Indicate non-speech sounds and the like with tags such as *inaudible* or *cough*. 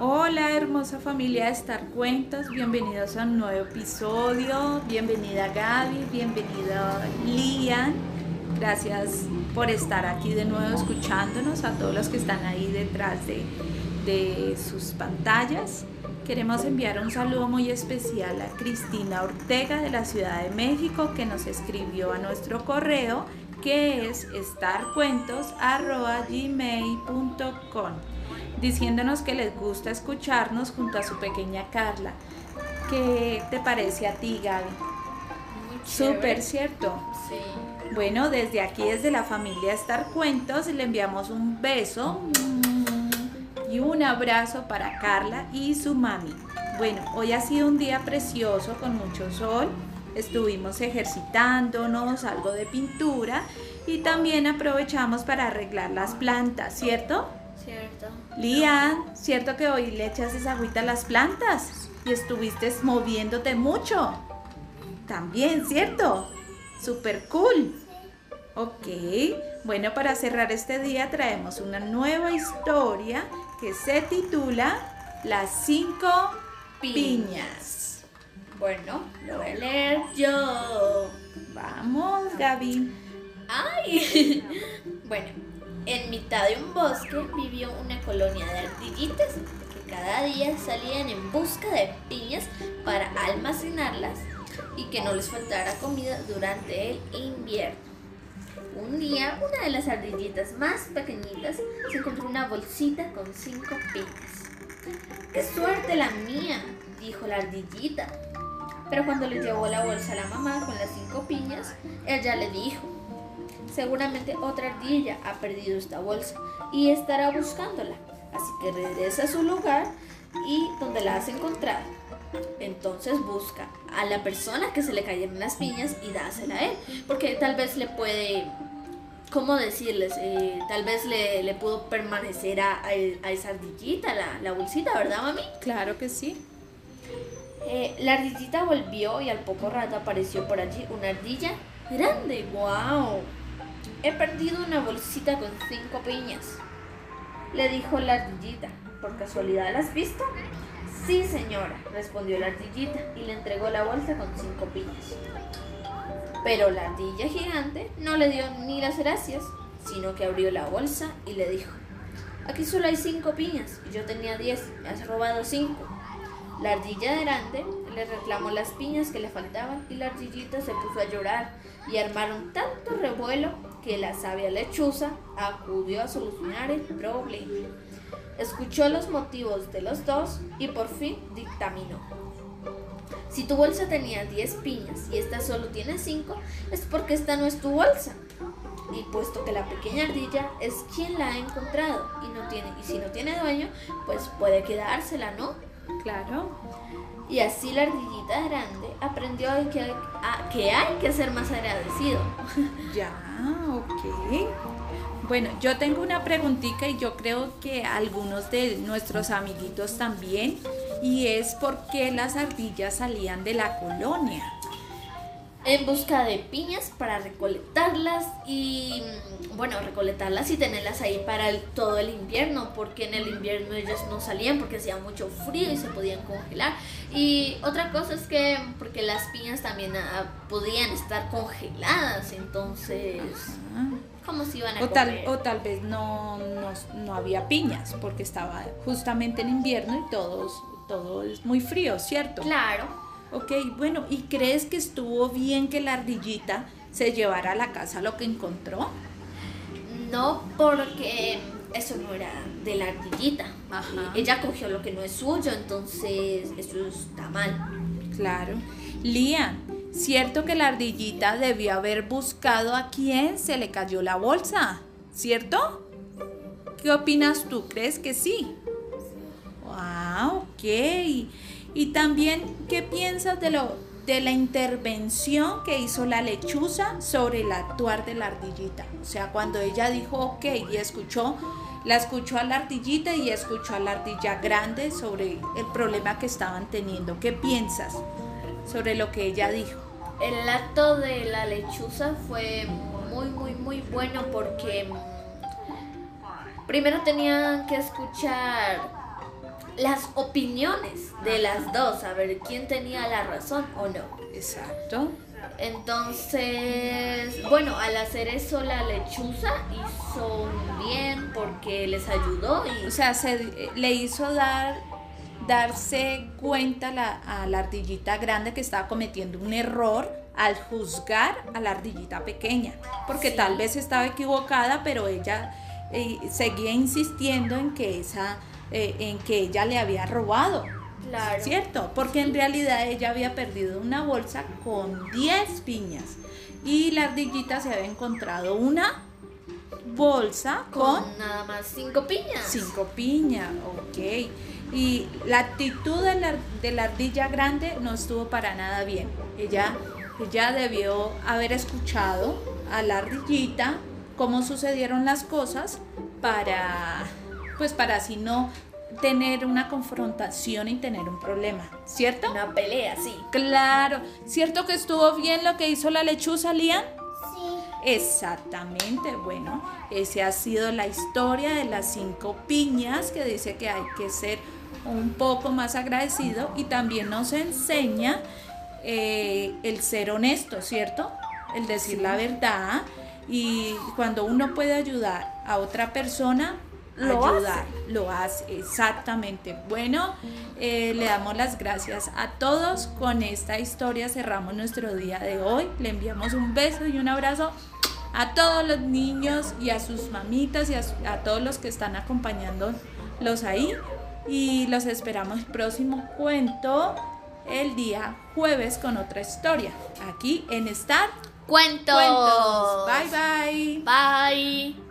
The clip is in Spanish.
Hola hermosa familia de Star Cuentos, bienvenidos a un nuevo episodio, bienvenida Gaby, bienvenida Lian, gracias por estar aquí de nuevo escuchándonos, a todos los que están ahí detrás de, de sus pantallas. Queremos enviar un saludo muy especial a Cristina Ortega de la Ciudad de México que nos escribió a nuestro correo que es starcuentos.gmail.com diciéndonos que les gusta escucharnos junto a su pequeña Carla. ¿Qué te parece a ti, Gaby? Súper, ¿cierto? Sí. Bueno, desde aquí, desde la familia Star Cuentos, le enviamos un beso y un abrazo para Carla y su mami. Bueno, hoy ha sido un día precioso con mucho sol. Estuvimos ejercitándonos, algo de pintura y también aprovechamos para arreglar las plantas, ¿cierto? Cierto. Lian, ¿cierto que hoy le echas agüita a las plantas? Y estuviste moviéndote mucho. También, ¿cierto? Super cool. Ok, bueno, para cerrar este día traemos una nueva historia que se titula Las cinco piñas. Bueno, lo voy a leer yo. Vamos, Gaby. ¡Ay! *laughs* bueno, en mitad de un bosque vivió una colonia de ardillitas que cada día salían en busca de piñas para almacenarlas y que no les faltara comida durante el invierno. Un día, una de las ardillitas más pequeñitas se encontró una bolsita con cinco piñas. ¡Qué suerte la mía! dijo la ardillita. Pero cuando le llevó la bolsa a la mamá con las cinco piñas, ella le dijo, seguramente otra ardilla ha perdido esta bolsa y estará buscándola. Así que regresa a su lugar y donde la has encontrado. Entonces busca a la persona que se le cayeron las piñas y dásela a él. Porque tal vez le puede, ¿cómo decirles? Eh, tal vez le, le pudo permanecer a, a, a esa ardillita, la, la bolsita, ¿verdad, mami? Claro que sí. Eh, la ardillita volvió y al poco rato apareció por allí una ardilla grande. ¡Wow! He perdido una bolsita con cinco piñas. Le dijo la ardillita. ¿Por casualidad la has visto? Sí, señora, respondió la ardillita y le entregó la bolsa con cinco piñas. Pero la ardilla gigante no le dio ni las gracias, sino que abrió la bolsa y le dijo, aquí solo hay cinco piñas y yo tenía diez, me has robado cinco. La ardilla grande le reclamó las piñas que le faltaban y la ardillita se puso a llorar y armaron tanto revuelo que la sabia lechuza acudió a solucionar el problema. Escuchó los motivos de los dos y por fin dictaminó. Si tu bolsa tenía 10 piñas y esta solo tiene 5, es porque esta no es tu bolsa. Y puesto que la pequeña ardilla es quien la ha encontrado y, no tiene, y si no tiene dueño, pues puede quedársela, ¿no? Claro. Y así la ardillita grande aprendió que, a, que hay que ser más agradecido. *laughs* Ya, ok. Bueno, yo tengo una preguntita y yo creo que algunos de nuestros amiguitos también, y es por qué las ardillas salían de la colonia. En busca de piñas para recolectarlas y, bueno, recolectarlas y tenerlas ahí para el- todo el invierno, porque en el invierno ellas no salían porque hacía mucho frío y se podían congelar. Y otra cosa es que, porque las piñas también ah, podían estar congeladas, entonces. ¿cómo se iban a O tal, o tal vez no, no, no había piñas porque estaba justamente en invierno y todos, todo es muy frío, ¿cierto? Claro. Ok, bueno, ¿y crees que estuvo bien que la ardillita se llevara a la casa lo que encontró? No porque eso no era de la ardillita. Ajá. Ella cogió lo que no es suyo, entonces eso está mal. Claro. Lian, ¿cierto que la ardillita debió haber buscado a quién se le cayó la bolsa? ¿Cierto? ¿Qué opinas tú? ¿Crees que sí? Wow, ok. Y también, ¿qué piensas de lo de la intervención que hizo la lechuza sobre el actuar de la ardillita? O sea, cuando ella dijo ok y escuchó, la escuchó a la ardillita y escuchó a la ardilla grande sobre el problema que estaban teniendo. ¿Qué piensas sobre lo que ella dijo? El acto de la lechuza fue muy, muy, muy bueno porque primero tenían que escuchar las opiniones de las dos, a ver quién tenía la razón o no. Exacto. Entonces, bueno, al hacer eso la lechuza hizo bien porque les ayudó y... O sea, se, le hizo dar darse cuenta la- a la ardillita grande que estaba cometiendo un error al juzgar a la ardillita pequeña, porque Sí. tal vez estaba equivocada, pero ella eh, seguía insistiendo en que esa, eh, en que ella le había robado, Claro. ¿cierto? Porque en realidad ella había perdido una bolsa con 10 piñas y la ardillita se había encontrado una bolsa con Con nada más cinco piñas. Cinco piñas, ok. Y la actitud de la, de la ardilla grande no estuvo para nada bien. Ella, ella debió haber escuchado a la ardillita cómo sucedieron las cosas para, pues para así no tener una confrontación y tener un problema, ¿cierto? Una pelea, sí. Claro, ¿cierto que estuvo bien lo que hizo la lechuza, Lian? Sí. Exactamente, bueno, esa ha sido la historia de las cinco piñas que dice que hay que ser un poco más agradecido y también nos enseña eh, el ser honesto, ¿cierto? El decir la verdad y cuando uno puede ayudar a otra persona, Lo ayudar, lo hace, exactamente. Bueno, eh, le damos las gracias a todos. Con esta historia cerramos nuestro día de hoy. Le enviamos un beso y un abrazo a todos los niños y a sus mamitas y a, su- a todos los que están acompañándolos ahí. Y los esperamos el próximo cuento el día jueves con otra historia. Aquí en Star Cuentos. Cuentos. Bye bye. Bye.